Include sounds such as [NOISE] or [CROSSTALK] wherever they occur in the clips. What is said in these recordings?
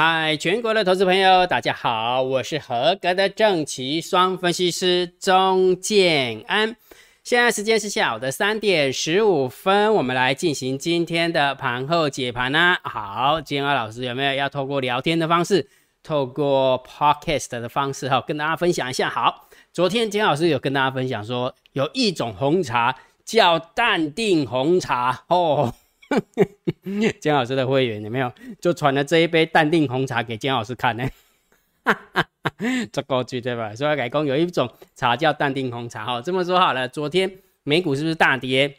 嗨，全国的投资朋友，大家好，我是合格的正奇双分析师钟建安。现在时间是下午的三点十五分，我们来进行今天的盘后解盘啦。好，建安老师有没有要透过聊天的方式，透过 podcast 的方式哈，跟大家分享一下？好，昨天建安老师有跟大家分享说，有一种红茶叫淡定红茶哦。[LAUGHS] 姜老师的会员有没有就传了这一杯淡定红茶给姜老师看呢？哈哈哈这过去对吧？所以改工有一种茶叫淡定红茶哈。这么说好了，昨天美股是不是大跌？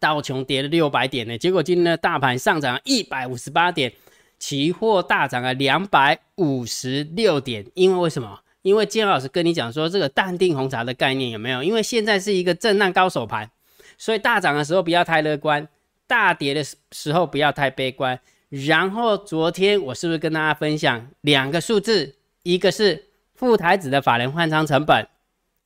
道琼跌了六百点呢？结果今天的大盘上涨一百五十八点，期货大涨了两百五十六点。因为为什么？因为姜老师跟你讲说这个淡定红茶的概念有没有？因为现在是一个震荡高手盘，所以大涨的时候不要太乐观。大跌的时候不要太悲观。然后昨天我是不是跟大家分享两个数字？一个是副台子的法人换仓成本，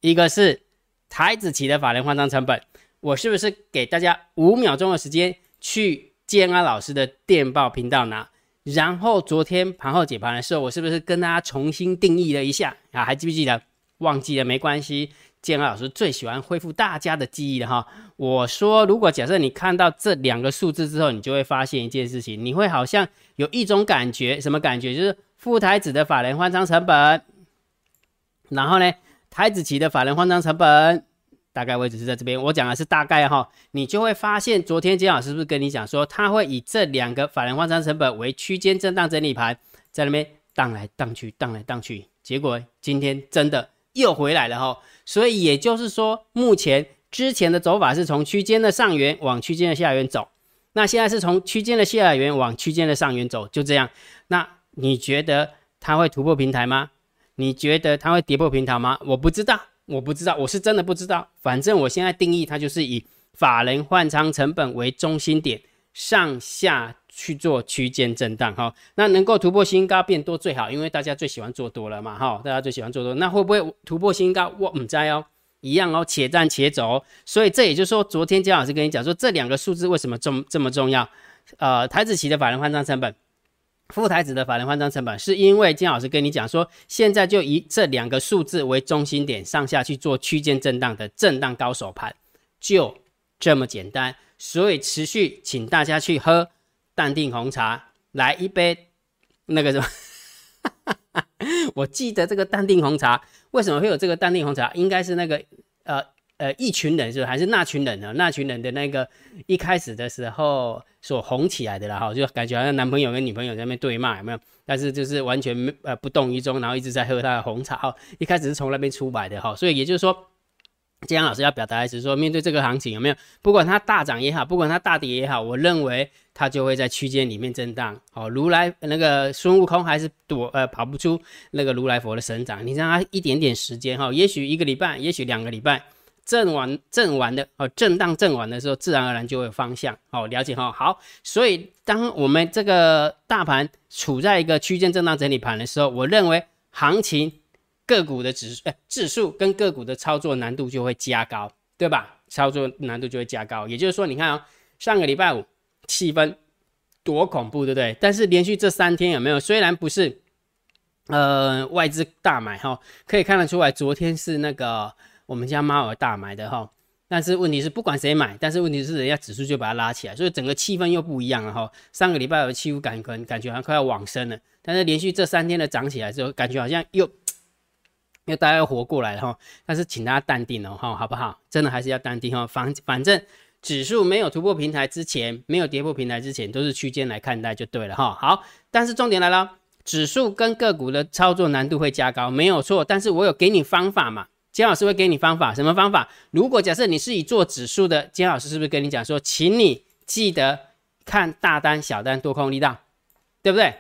一个是台子期的法人换仓成本。我是不是给大家五秒钟的时间去建安老师的电报频道拿？然后昨天盘后解盘的时候，我是不是跟大家重新定义了一下啊？还记不记得？忘记了没关系。建安老师最喜欢恢复大家的记忆了哈。我说，如果假设你看到这两个数字之后，你就会发现一件事情，你会好像有一种感觉，什么感觉？就是副台子的法人换仓成本，然后呢，台子期的法人换仓成本，大概位置是在这边。我讲的是大概哈，你就会发现，昨天金老师是不是跟你讲说，他会以这两个法人换仓成本为区间震荡整理盘，在那边荡来荡去，荡来荡去，结果今天真的又回来了哈。所以也就是说，目前之前的走法是从区间的上缘往区间的下缘走，那现在是从区间的下缘往区间的上缘走，就这样。那你觉得它会突破平台吗？你觉得它会跌破平台吗？我不知道，我不知道，我是真的不知道。反正我现在定义它就是以法人换仓成本为中心点，上下。去做区间震荡哈，那能够突破新高变多最好，因为大家最喜欢做多了嘛哈，大家最喜欢做多，那会不会突破新高？我唔知哦，一样哦，且战且走。所以这也就是说，昨天姜老师跟你讲说，这两个数字为什么重这么重要？呃，台子期的法人换仓成本，副台子的法人换仓成本，是因为姜老师跟你讲说，现在就以这两个数字为中心点，上下去做区间震荡的震荡高手盘，就这么简单。所以持续请大家去喝。淡定红茶，来一杯那个什么？[LAUGHS] 我记得这个淡定红茶为什么会有这个淡定红茶？应该是那个呃呃一群人是还是那群人呢？那群人的那个一开始的时候所红起来的啦哈，就感觉好像男朋友跟女朋友在那边对骂有没有？但是就是完全没呃不动于衷，然后一直在喝他的红茶哈。一开始是从那边出来的哈，所以也就是说。姜阳老师要表达的是说，面对这个行情有没有？不管它大涨也好，不管它大跌也好，我认为它就会在区间里面震荡。哦，如来那个孙悟空还是躲呃跑不出那个如来佛的神掌，你让他一点点时间哈，也许一个礼拜，也许两个礼拜，震完震完的哦，震荡震完的时候，自然而然就会有方向。哦，了解哈。好，所以当我们这个大盘处在一个区间震荡整理盘的时候，我认为行情。个股的指数，哎，指数跟个股的操作难度就会加高，对吧？操作难度就会加高。也就是说，你看啊，上个礼拜五气氛多恐怖，对不对？但是连续这三天有没有？虽然不是呃外资大买哈，可以看得出来，昨天是那个我们家猫儿大买的哈。但是问题是，不管谁买，但是问题是人家指数就把它拉起来，所以整个气氛又不一样了哈。上个礼拜有气氛感感感觉好像快要往生了，但是连续这三天的涨起来之后，感觉好像又。因为大家要活过来了哈，但是请大家淡定哦哈，好不好？真的还是要淡定哈。反反正指数没有突破平台之前，没有跌破平台之前，都是区间来看待就对了哈。好，但是重点来了，指数跟个股的操作难度会加高，没有错。但是我有给你方法嘛？姜老师会给你方法，什么方法？如果假设你是以做指数的，姜老师是不是跟你讲说，请你记得看大单、小单、多空力道，对不对？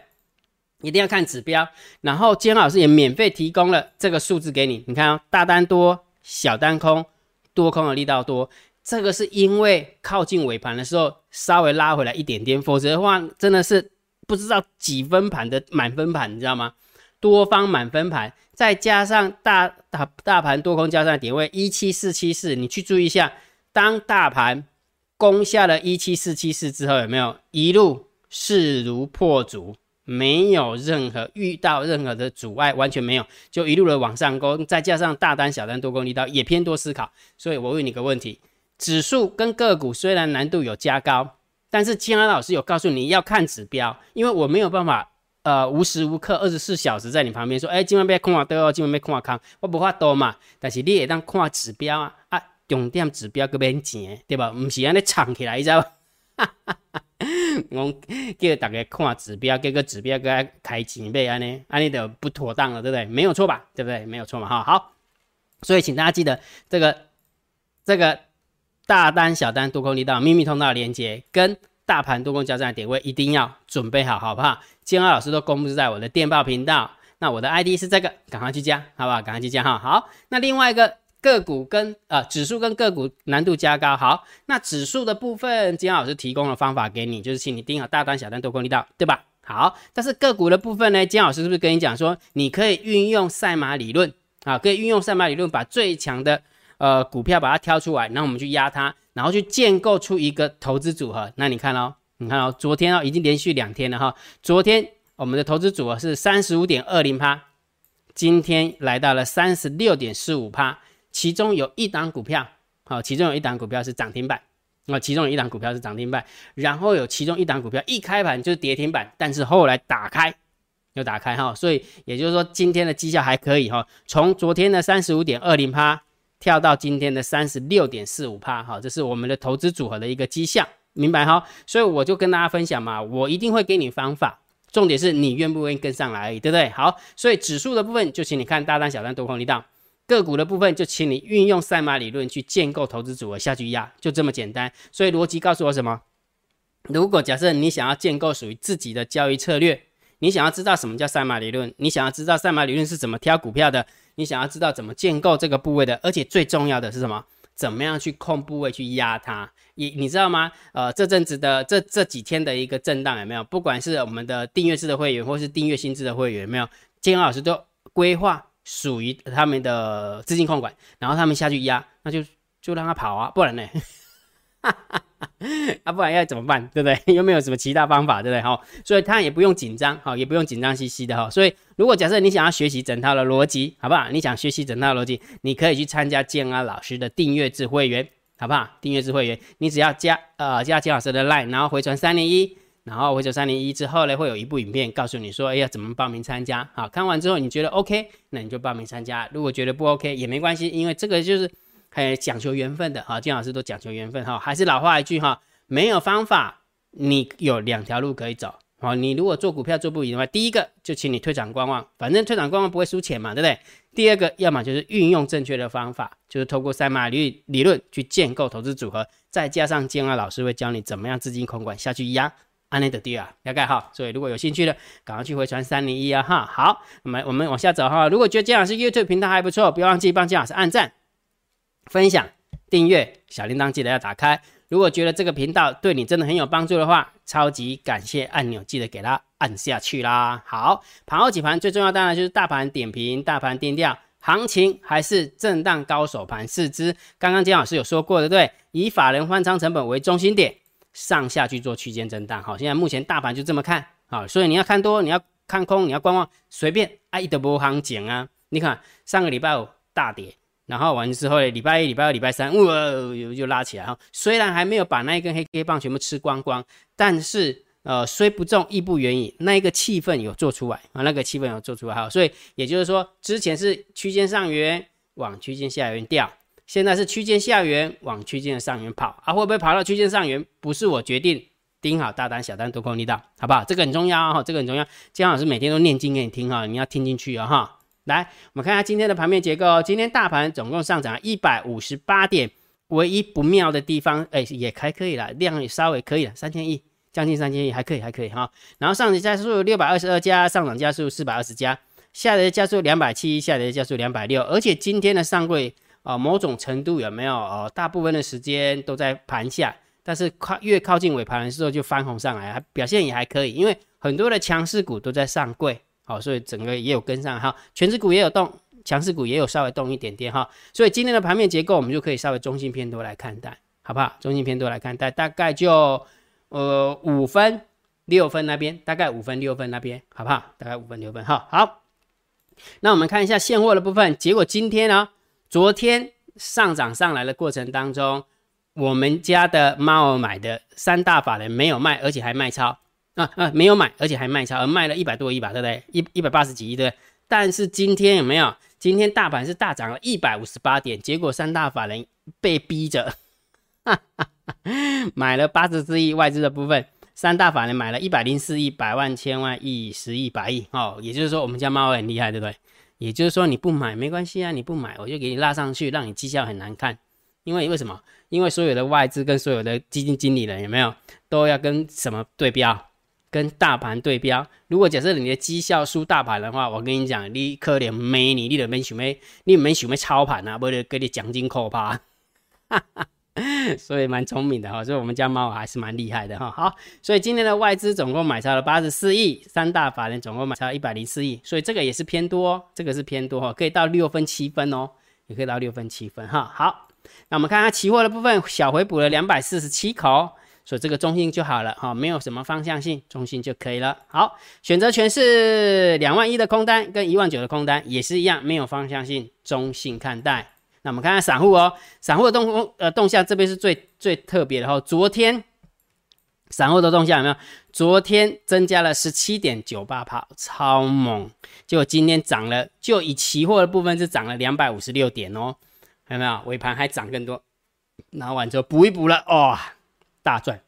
一定要看指标，然后金老师也免费提供了这个数字给你。你看哦，大单多，小单空，多空的力道多。这个是因为靠近尾盘的时候稍微拉回来一点点，否则的话真的是不知道几分盘的满分盘，你知道吗？多方满分盘，再加上大大大盘多空交战点位一七四七四，你去注意一下，当大盘攻下了一七四七四之后，有没有一路势如破竹？没有任何遇到任何的阻碍，完全没有，就一路的往上攻，再加上大单、小单多空力道也偏多思考，所以我问你个问题：指数跟个股虽然难度有加高，但是金安老师有告诉你要看指标，因为我没有办法呃无时无刻二十四小时在你旁边说，哎，今晚被空啊多哦，今晚被空啊康，我不怕多嘛，但是你也当看指标啊啊，重点指标个免钱，对吧？不是安尼藏起来，你知道？哈哈哈。[LAUGHS] 我叫大家看指标，给个指标给他开钱呗，安尼安尼的不妥当了，对不对？没有错吧？对不对？没有错嘛，哈好。所以请大家记得这个这个大单、小单、多空力道、秘密通道连接跟大盘多空交战的点位一定要准备好，好不好？金二老师都公布在我的电报频道，那我的 ID 是这个，赶快去加，好不好？赶快去加哈。好，那另外一个。个股跟呃指数跟个股难度加高，好，那指数的部分，金老师提供了方法给你，就是请你盯好大单、小单、多空力道，对吧？好，但是个股的部分呢，金老师是不是跟你讲说，你可以运用赛马理论啊，可以运用赛马理论，把最强的呃股票把它挑出来，然后我们去压它，然后去建构出一个投资组合。那你看哦，你看哦，昨天哦已经连续两天了哈，昨天我们的投资组合是三十五点二零趴，今天来到了三十六点四五趴。其中有一档股票，好，其中有一档股票是涨停板，啊，其中有一档股票是涨停板，然后有其中一档股票一开盘就是跌停板，但是后来打开又打开哈，所以也就是说今天的绩效还可以哈，从昨天的三十五点二零趴跳到今天的三十六点四五趴，哈，这是我们的投资组合的一个绩效，明白哈？所以我就跟大家分享嘛，我一定会给你方法，重点是你愿不愿意跟上来，对不对？好，所以指数的部分就请你看大单、小单、多空力道。个股的部分，就请你运用赛马理论去建构投资组合下去压，就这么简单。所以逻辑告诉我什么？如果假设你想要建构属于自己的交易策略，你想要知道什么叫赛马理论，你想要知道赛马理论是怎么挑股票的，你想要知道怎么建构这个部位的，而且最重要的是什么？怎么样去控部位去压它？你你知道吗？呃，这阵子的这这几天的一个震荡有没有？不管是我们的订阅制的会员，或是订阅新制的会员，有没有？金老师都规划。属于他们的资金控管，然后他们下去压，那就就让他跑啊，不然呢？[LAUGHS] 啊，不然要怎么办？对不对？[LAUGHS] 有没有什么其他方法？对不对？哈，所以他也不用紧张，哈，也不用紧张兮兮的哈。所以如果假设你想要学习整套的逻辑，好不好？你想学习整套逻辑，你可以去参加建安老师的订阅制会员，好不好？订阅制会员，你只要加呃加金老师的 line，然后回传三零一。然后回走三零一之后呢，会有一部影片告诉你说，哎呀，怎么报名参加？好看完之后你觉得 OK，那你就报名参加。如果觉得不 OK 也没关系，因为这个就是很讲求缘分的哈。金老师都讲求缘分哈。还是老话一句哈，没有方法，你有两条路可以走。好，你如果做股票做不赢的话，第一个就请你退场观望，反正退场观望不会输钱嘛，对不对？第二个，要么就是运用正确的方法，就是透过赛马理理论去建构投资组合，再加上建二老师会教你怎么样资金控管下去压。安内的第二，了解哈，所以如果有兴趣的，赶快去回传三零一啊哈。好，我们我们往下走哈。如果觉得姜老师 YouTube 频道还不错，不要忘记帮姜老师按赞、分享、订阅，小铃铛记得要打开。如果觉得这个频道对你真的很有帮助的话，超级感谢按钮记得给它按下去啦。好，盘后几盘最重要当然就是大盘点评、大盘定调，行情还是震荡高手盘四支。刚刚姜老师有说过的，对，以法人换仓成本为中心点。上下去做区间震荡，好，现在目前大盘就这么看，好，所以你要看多，你要看空，你要观望，随便，啊，一德波行情啊，你看上个礼拜五大跌，然后完之后礼拜一、礼拜二、礼拜三，哇，又又拉起来哈，虽然还没有把那一根黑 K 棒全部吃光光，但是呃，虽不中亦不远矣，那一个气氛有做出来啊，那个气氛有做出来哈，所以也就是说，之前是区间上缘往区间下缘掉。现在是区间下缘往区间的上缘跑啊，会不会跑到区间上缘？不是我决定，盯好大单、小单、多空力道，好不好？这个很重要哈，这个很重要。姜老师每天都念经给你听哈，你要听进去啊哈。来，我们看一下今天的盘面结构。今天大盘总共上涨一百五十八点，唯一不妙的地方，哎，也还可以了，量也稍微可以了，三千亿，将近三千亿，还可以，还可以哈。然后上涨加速六百二十二家，上涨加速四百二十家，下跌加速两百七，下跌加速两百六，而且今天的上柜。啊，某种程度有没有？呃，大部分的时间都在盘下，但是靠越靠近尾盘的时候就翻红上来，表现也还可以。因为很多的强势股都在上柜，好，所以整个也有跟上哈。全指股也有动，强势股也有稍微动一点点哈。所以今天的盘面结构，我们就可以稍微中性偏多来看待，好不好？中性偏多来看待，大概就呃五分六分那边，大概五分六分那边，好不好？大概五分六分，哈好。那我们看一下现货的部分，结果今天呢，昨天上涨上来的过程当中，我们家的猫买的三大法人没有卖，而且还卖超啊啊，没有买，而且还卖超，而卖了一百多亿吧，对不对？一一百八十几亿，对。但是今天有没有？今天大盘是大涨了一百五十八点，结果三大法人被逼着哈哈 [LAUGHS] 买了八十四亿外资的部分。三大法人买了一百零四亿，百万、千万、亿、十亿、百亿，哦，也就是说我们家猫很厉害，对不对？也就是说你不买没关系啊，你不买我就给你拉上去，让你绩效很难看。因为为什么？因为所有的外资跟所有的基金经理人有没有都要跟什么对标？跟大盘对标。如果假设你的绩效输大盘的话，我跟你讲，你可怜没你，你都没想没，你没想没操盘啊，不得给你奖金扣趴。哈哈。[LAUGHS] 所以蛮聪明的哈，所以我们家猫还是蛮厉害的哈。好，所以今天的外资总共买超了八十四亿，三大法人总共买超一百零四亿，所以这个也是偏多，这个是偏多哈，可以到六分七分哦，也可以到六分七分哈。好，那我们看看期货的部分，小回补了两百四十七口，所以这个中性就好了哈，没有什么方向性，中性就可以了。好，选择权是两万一的空单跟一万九的空单也是一样，没有方向性，中性看待。那我们看看散户哦，散户的动呃动向这边是最最特别的哈。昨天散户的动向有没有？昨天增加了十七点九八帕，超猛！结果今天涨了，就以期货的部分是涨了两百五十六点哦，有没有？尾盘还涨更多，拿完之后补一补了，哇，大赚！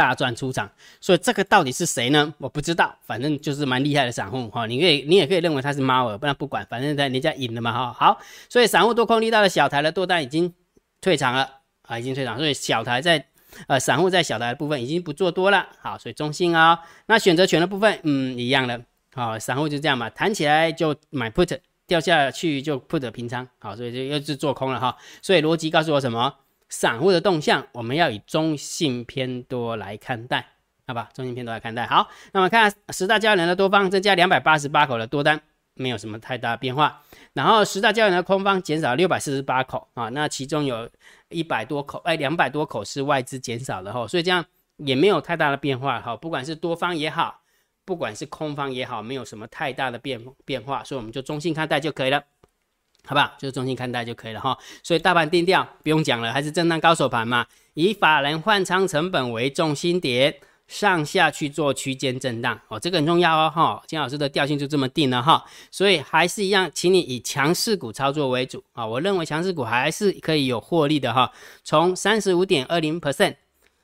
大赚出场，所以这个到底是谁呢？我不知道，反正就是蛮厉害的散户哈。你可以，你也可以认为他是猫儿，不然不管，反正在人家赢了嘛哈。好，所以散户多空力道的小台的多单已经退场了啊，已经退场，所以小台在呃散户在小台的部分已经不做多了。好，所以中性啊。那选择权的部分，嗯，一样的。好，散户就这样嘛，弹起来就买 put，掉下去就 put 平仓。好，所以就又是做空了哈。所以逻辑告诉我什么？散户的动向，我们要以中性偏多来看待，好吧？中性偏多来看待。好，那么看十大交易人的多方增加两百八十八口的多单，没有什么太大变化。然后十大交易人的空方减少六百四十八口啊，那其中有一百多口，哎，两百多口是外资减少的哈，所以这样也没有太大的变化哈。不管是多方也好，不管是空方也好，没有什么太大的变变化，所以我们就中性看待就可以了。好不好？就是中心看待就可以了哈。所以大盘定调不用讲了，还是震荡高手盘嘛。以法人换仓成本为重心点，上下去做区间震荡哦，这个很重要哦哈。金老师的调性就这么定了哈。所以还是一样，请你以强势股操作为主啊。我认为强势股还是可以有获利的哈。从三十五点二零 percent，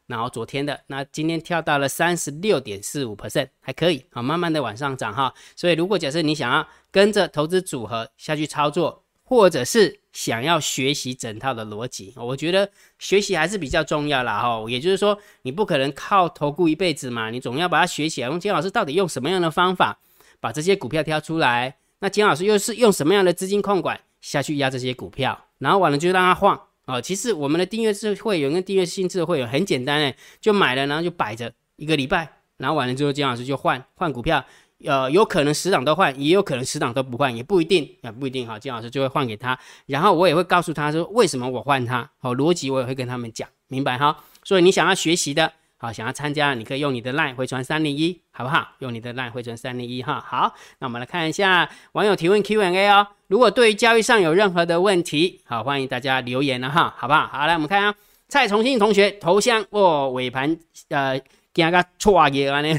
然后昨天的那今天跳到了三十六点四五 percent，还可以啊，慢慢的往上涨哈。所以如果假设你想要跟着投资组合下去操作，或者是想要学习整套的逻辑，我觉得学习还是比较重要啦哈。也就是说，你不可能靠投顾一辈子嘛，你总要把它学起来。用金老师到底用什么样的方法把这些股票挑出来？那金老师又是用什么样的资金控管下去压这些股票？然后完了就让它晃哦。其实我们的订阅制会员跟订阅性质会员很简单诶，就买了然后就摆着一个礼拜，然后完了之后金老师就换换股票。呃，有可能十档都换，也有可能十档都不换，也不一定啊，不一定哈。金老师就会换给他，然后我也会告诉他说为什么我换他，好逻辑我也会跟他们讲明白哈。所以你想要学习的，好想要参加，你可以用你的 line 回传三零一，好不好？用你的 line 回传三零一哈。好，那我们来看一下网友提问 Q&A 哦。如果对于交易上有任何的问题，好欢迎大家留言了哈，好不好？好，来我们看啊，蔡崇信同学头像哦，尾盘呃，加个错页啊呢。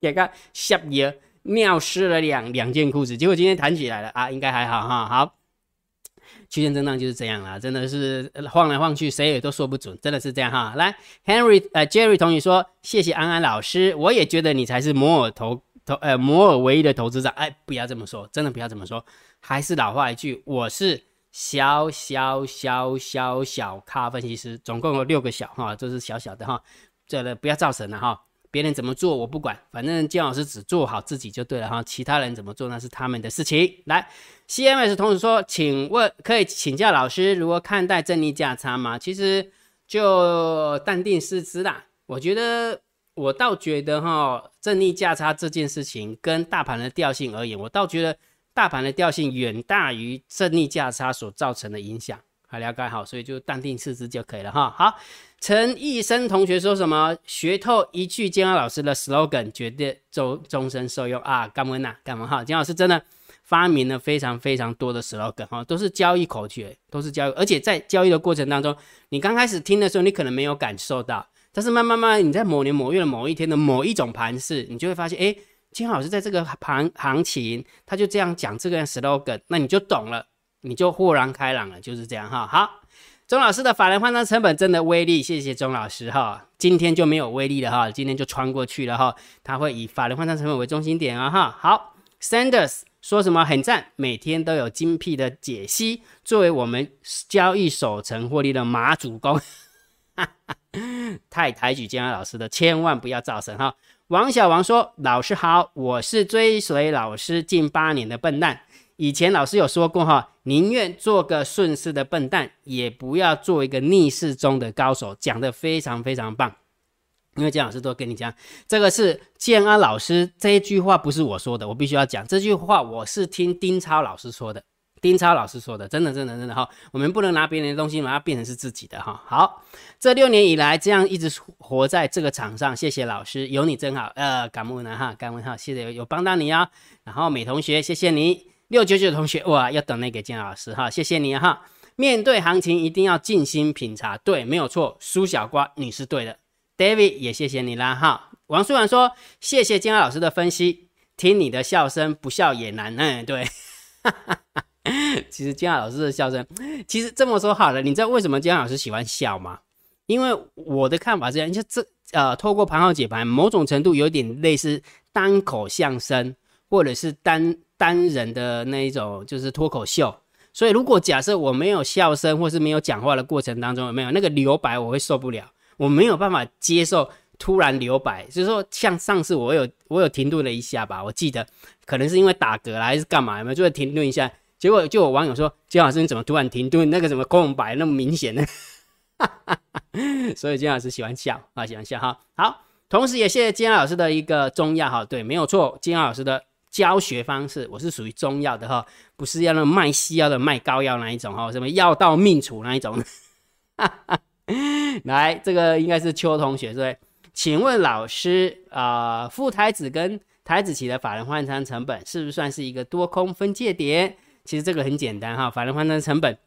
给个下夜尿湿了两两件裤子，结果今天弹起来了啊，应该还好哈。好，区间震荡就是这样啦，真的是晃来晃去，谁也都说不准，真的是这样哈。来，Henry 呃 Jerry 同学说，谢谢安安老师，我也觉得你才是摩尔投投呃摩尔唯一的投资者。哎，不要这么说，真的不要这么说，还是老话一句，我是小小小小小咖分析师，总共有六个小哈，这是小小的哈，这个不要造神了哈。别人怎么做我不管，反正金老师只做好自己就对了哈。其他人怎么做那是他们的事情。来，CMS 同时说，请问可以请教老师如何看待正逆价差吗？其实就淡定思之啦。我觉得我倒觉得哈，正逆价差这件事情跟大盘的调性而言，我倒觉得大盘的调性远大于正逆价差所造成的影响。还了解好，所以就淡定次之就可以了哈。好，陈义生同学说什么？学透一句金老师的 slogan，绝对终终身受用啊！干嘛呐？干嘛哈？金老师真的发明了非常非常多的 slogan 哈，都是交易口诀，都是交易，而且在交易的过程当中，你刚开始听的时候，你可能没有感受到，但是慢慢慢，你在某年某月的某一天的某一种盘势，你就会发现，哎，金老师在这个盘行情，他就这样讲这个 slogan，那你就懂了。你就豁然开朗了，就是这样哈。好，钟老师的法人换仓成本真的威力，谢谢钟老师哈。今天就没有威力了哈，今天就穿过去了哈。他会以法人换仓成本为中心点啊哈。好，Sanders 说什么很赞，每天都有精辟的解析，作为我们交易守成获利的马主公，[LAUGHS] 太抬举姜老师的，千万不要造神哈。王小王说，老师好，我是追随老师近八年的笨蛋。以前老师有说过哈，宁愿做个顺势的笨蛋，也不要做一个逆势中的高手，讲的非常非常棒。因为姜老师都跟你讲，这个是建安老师这一句话不是我说的，我必须要讲这句话，我是听丁超老师说的。丁超老师说的，真的真的真的哈，我们不能拿别人的东西把它变成是自己的哈。好，这六年以来这样一直活在这个场上，谢谢老师，有你真好。呃，感恩呢哈，感恩哈，谢谢有帮到你啊。然后美同学，谢谢你。六九九同学，哇，要等那个金老师哈，谢谢你哈。面对行情一定要静心品茶，对，没有错。苏小瓜，你是对的。David 也谢谢你啦哈。王书婉说，谢谢金老师的分析，听你的笑声不笑也难。嗯，对。[LAUGHS] 其实金老师的笑声，其实这么说好了，你知道为什么金老师喜欢笑吗？因为我的看法是这样，就这呃，透过盘号解盘，某种程度有点类似单口相声，或者是单。单人的那一种就是脱口秀，所以如果假设我没有笑声或是没有讲话的过程当中有没有那个留白，我会受不了，我没有办法接受突然留白。就是说，像上次我有我有停顿了一下吧，我记得可能是因为打嗝了还是干嘛，有没有就会停顿一下？结果就有网友说：“金老师你怎么突然停顿？那个什么空白那么明显呢？” [LAUGHS] 所以金老师喜欢笑啊，喜欢笑哈。好，同时也谢谢金老师的一个中药哈，对，没有错，金老师的。教学方式，我是属于中药的哈，不是要那卖西药的、卖膏药那一种哈，什么药到命除那一种。[LAUGHS] 来，这个应该是邱同学对，请问老师啊，副台子跟台子期的法人换仓成本是不是算是一个多空分界点？其实这个很简单哈，法人换仓成本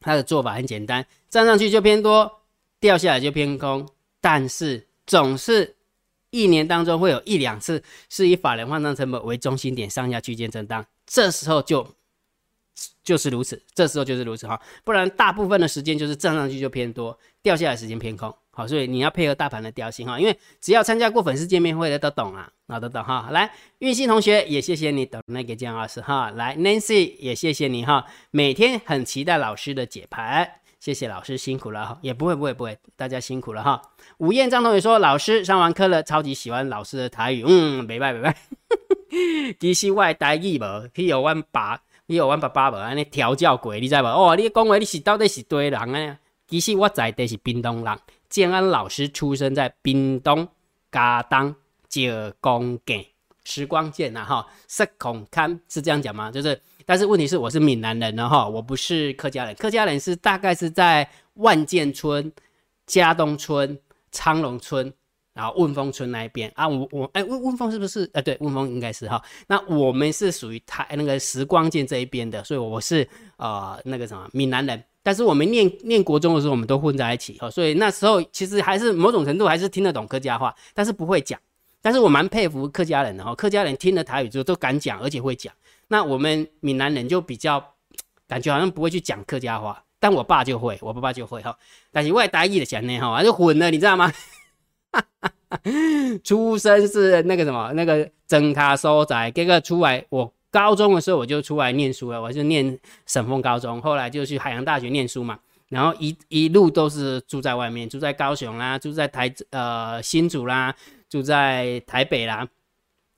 它的做法很简单，站上去就偏多，掉下来就偏空，但是总是。一年当中会有一两次是以法人换仓成本为中心点上下区间震荡，这时候就就是如此，这时候就是如此哈，不然大部分的时间就是站上去就偏多，掉下来时间偏空，好，所以你要配合大盘的调性哈，因为只要参加过粉丝见面会的都懂啊，那都懂哈。来，运信同学也谢谢你等那个姜老师哈，来，Nancy 也谢谢你哈，每天很期待老师的解盘。谢谢老师辛苦了哈，也不会不会不会，大家辛苦了哈。吴彦章同学说，老师上完课了，超级喜欢老师的台语，嗯，拜拜拜拜。[LAUGHS] 其实我台语无，去有阮爸，去有阮爸爸无安尼调教过，你知无？哦，你讲话你是到底是对人啊？其实我在的是屏东人，建安老师出生在屏东嘉东九公店，时光剑呐哈，失控看是这样讲吗？就是。但是问题是，我是闽南人呢哈，我不是客家人。客家人是大概是在万建村、嘉东村、昌隆村，然后问丰村那一边啊。我我哎，问问丰是不是？呃，对，问丰应该是哈。那我们是属于台那个时光剑这一边的，所以我是呃那个什么闽南人。但是我们念念国中的时候，我们都混在一起哈，所以那时候其实还是某种程度还是听得懂客家话，但是不会讲。但是我蛮佩服客家人的哈，客家人听了台语之后都敢讲，而且会讲。那我们闽南人就比较感觉好像不会去讲客家话，但我爸就会，我爸爸就会哈。但是外大意的讲呢哈，就混了，你知道吗？[LAUGHS] 出生是那个什么那个真卡收仔，这个出来，我高中的时候我就出来念书了，我就念省凤高中，后来就去海洋大学念书嘛。然后一一路都是住在外面，住在高雄啦，住在台呃新竹啦，住在台北啦。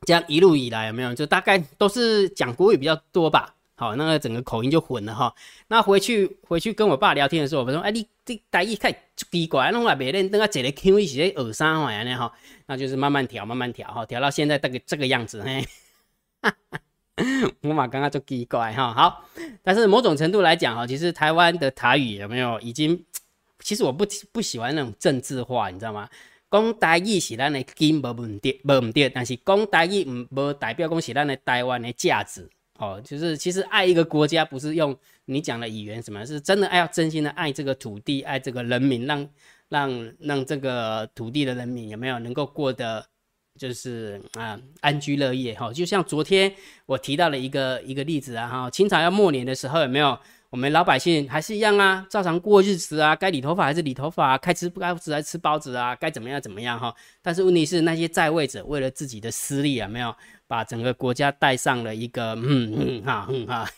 这样一路以来有没有？就大概都是讲国语比较多吧。好，那个整个口音就混了哈。那回去回去跟我爸聊天的时候，我说：“哎，你这大一看奇怪，弄来别人等下坐咧 Q 一些耳三玩呢哈。”那就是慢慢调，慢慢调哈，调到现在这个这个样子嘿。我马刚刚就奇怪哈。好，但是某种程度来讲哈，其实台湾的台语有没有已经？其实我不不喜欢那种政治化，你知道吗？讲台语是咱的根无问题，无唔对，但是讲台语唔无代表讲是咱的台湾的价值。哦，就是其实爱一个国家不是用你讲的语言什么，是真的爱要真心的爱这个土地，爱这个人民，让让让这个土地的人民有没有能够过得就是啊安居乐业哈？就像昨天我提到了一个一个例子啊哈，清朝要末年的时候有没有？我们老百姓还是一样啊，照常过日子啊，该理头发还是理头发啊，该吃不该吃还是吃包子啊，该怎么样怎么样哈。但是问题是那些在位者为了自己的私利啊，没有把整个国家带上了一个嗯嗯哈嗯哈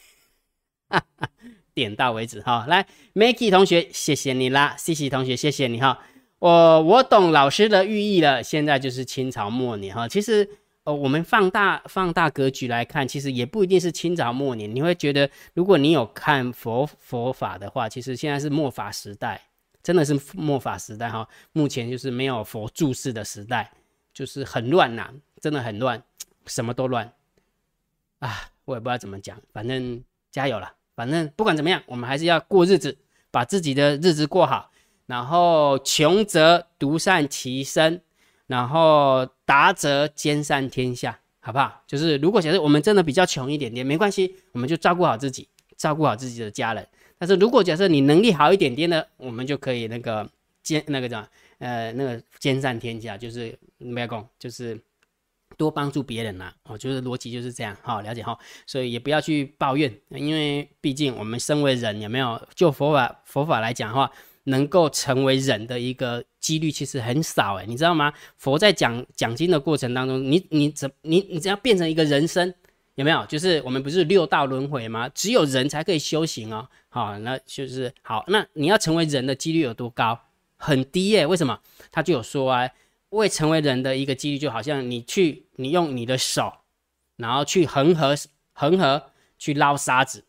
哈，[LAUGHS] 点到为止哈。来，Makey 同学，谢谢你啦，C C 同学，谢谢你哈。我我懂老师的寓意了，现在就是清朝末年哈，其实。我们放大放大格局来看，其实也不一定是清朝末年。你会觉得，如果你有看佛佛法的话，其实现在是末法时代，真的是末法时代哈。目前就是没有佛注释的时代，就是很乱呐，真的很乱，什么都乱啊！我也不知道怎么讲，反正加油了。反正不管怎么样，我们还是要过日子，把自己的日子过好。然后穷则独善其身。然后达则兼善天下，好不好？就是如果假设我们真的比较穷一点点，没关系，我们就照顾好自己，照顾好自己的家人。但是如果假设你能力好一点点的，我们就可以那个兼那个什么，呃，那个兼善天下，就是没有讲，就是多帮助别人呐。哦，就是逻辑就是这样，好，了解哈。所以也不要去抱怨，因为毕竟我们身为人，有没有？就佛法佛法来讲的话。能够成为人的一个几率其实很少哎，你知道吗？佛在讲讲经的过程当中，你你怎你你只要变成一个人生，有没有？就是我们不是六道轮回吗？只有人才可以修行哦。好，那就是好。那你要成为人的几率有多高？很低耶。为什么？他就有说啊，未成为人的一个几率，就好像你去你用你的手，然后去恒河恒河去捞沙子。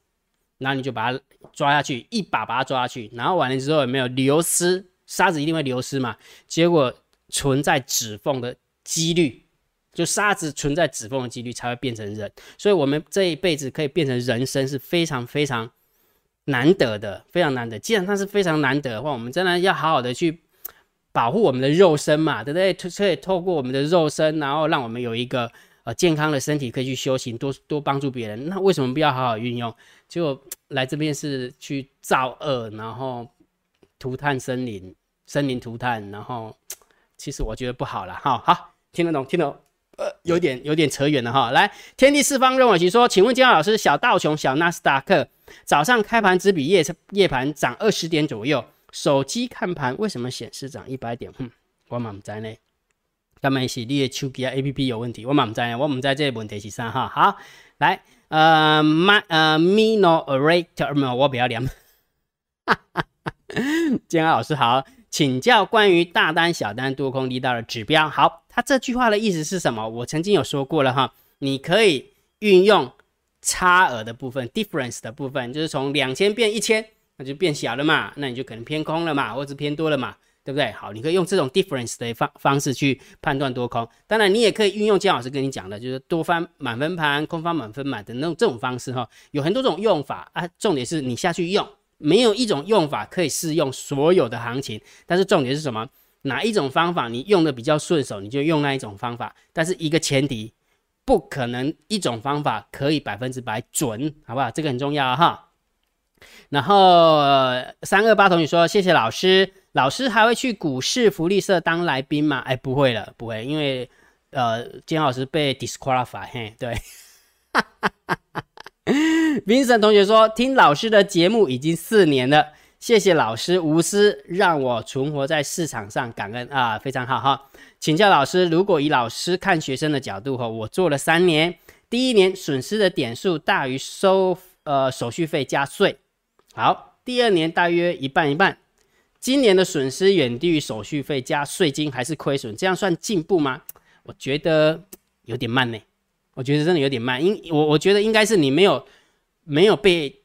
然后你就把它抓下去，一把把它抓下去，然后完了之后有没有流失？沙子一定会流失嘛？结果存在指缝的几率，就沙子存在指缝的几率才会变成人。所以，我们这一辈子可以变成人生是非常非常难得的，非常难得。既然它是非常难得的话，我们真的要好好的去保护我们的肉身嘛，对不对？可以透过我们的肉身，然后让我们有一个呃健康的身体，可以去修行，多多帮助别人。那为什么不要好好运用？就来这边是去造恶，然后涂炭森林，森林涂炭，然后 [TSK] 其实我觉得不好了哈。好，听得懂，听懂，呃，有点有点扯远了哈。来，天地四方任我行说，请问金老师，小道琼、小纳斯达克早上开盘只比夜夜盘涨二十点左右，手机看盘为什么显示涨一百点？哼，我嘛唔知呢。根本是你的手机啊 A P P 有问题，我嘛唔知啊，我唔知这个问题是啥哈。好，来。呃，my 呃，mino orator，我不要连。[LAUGHS] 建安老师好，请教关于大单、小单、多空力道的指标。好，他这句话的意思是什么？我曾经有说过了哈，你可以运用差额的部分，difference 的部分，就是从两千变一千，那就变小了嘛，那你就可能偏空了嘛，或者偏多了嘛。对不对？好，你可以用这种 difference 的方方式去判断多空。当然，你也可以运用姜老师跟你讲的，就是多方满分盘、空方满分满的那种这种方式哈。有很多种用法啊，重点是你下去用，没有一种用法可以适用所有的行情。但是重点是什么？哪一种方法你用的比较顺手，你就用那一种方法。但是一个前提，不可能一种方法可以百分之百准，好不好？这个很重要哈。然后三二八同学说：“谢谢老师。”老师还会去股市福利社当来宾吗？哎，不会了，不会，因为呃，金老师被 disqualify。嘿，对。[LAUGHS] Vincent 同学说：“听老师的节目已经四年了，谢谢老师无私让我存活在市场上，感恩啊，非常好哈。请教老师，如果以老师看学生的角度哈，我做了三年，第一年损失的点数大于收呃手续费加税，好，第二年大约一半一半。”今年的损失远低于手续费加税金，还是亏损？这样算进步吗？我觉得有点慢呢。我觉得真的有点慢，因我我觉得应该是你没有没有被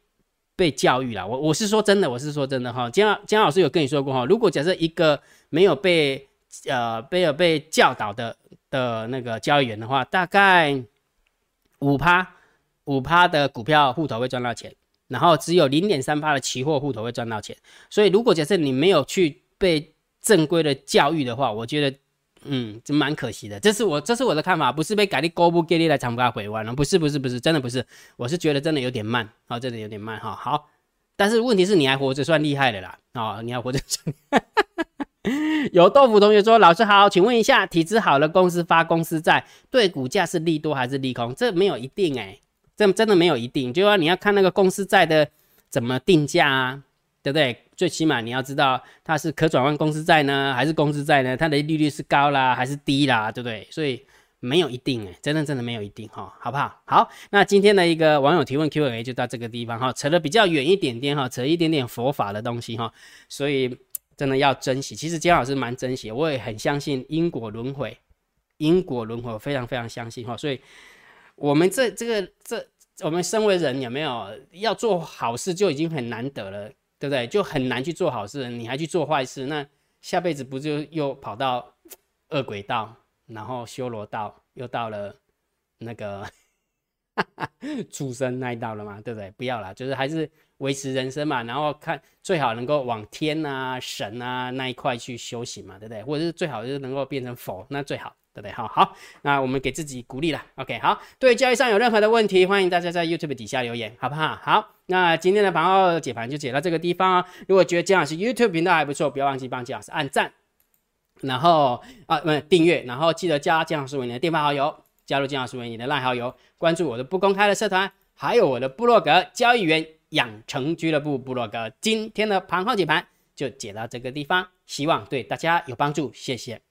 被教育了。我我是说真的，我是说真的哈。姜姜老师有跟你说过哈，如果假设一个没有被呃没有被教导的的那个交易员的话，大概五趴五趴的股票户头会赚到钱，然后只有零点三趴的期货户头会赚到钱。所以如果假设你没有去被正规的教育的话，我觉得。嗯，这蛮可惜的。这是我，这是我的看法，不是被改的高不给力来长不回弯了，不是，不是，不是，真的不是。我是觉得真的有点慢，啊，真的有点慢哈。好，但是问题是你还活着，算厉害的啦。哦，你还活着算。[LAUGHS] 有豆腐同学说，老师好，请问一下，体质好了，公司发公司债，对股价是利多还是利空？这没有一定哎，这真的没有一定，就是说你要看那个公司债的怎么定价啊。对不对？最起码你要知道它是可转换公司债呢，还是公司债呢？它的利率是高啦，还是低啦？对不对？所以没有一定哎，真的真的没有一定哈，好不好？好，那今天的一个网友提问 Q&A 就到这个地方哈，扯得比较远一点点哈，扯一点点佛法的东西哈，所以真的要珍惜。其实姜老师蛮珍惜，我也很相信因果轮回，因果轮回非常非常相信哈，所以我们这这个这我们身为人有没有要做好事就已经很难得了。对不对？就很难去做好事，你还去做坏事，那下辈子不就又跑到恶鬼道，然后修罗道，又到了那个 [LAUGHS] 畜生那一道了嘛？对不对？不要了，就是还是维持人生嘛，然后看最好能够往天啊、神啊那一块去修行嘛，对不对？或者是最好就是能够变成佛，那最好。对不对？好好，那我们给自己鼓励了。OK，好，对交易上有任何的问题，欢迎大家在 YouTube 底下留言，好不好？好，那今天的盘后解盘就解到这个地方哦。如果觉得姜老师 YouTube 频道还不错，不要忘记帮姜老师按赞，然后啊，不订阅，然后记得加姜老师为你的电话好友，加入姜老师为你的赖好友，关注我的不公开的社团，还有我的部落格交易员养成俱乐部部落格。今天的盘后解盘就解到这个地方，希望对大家有帮助，谢谢。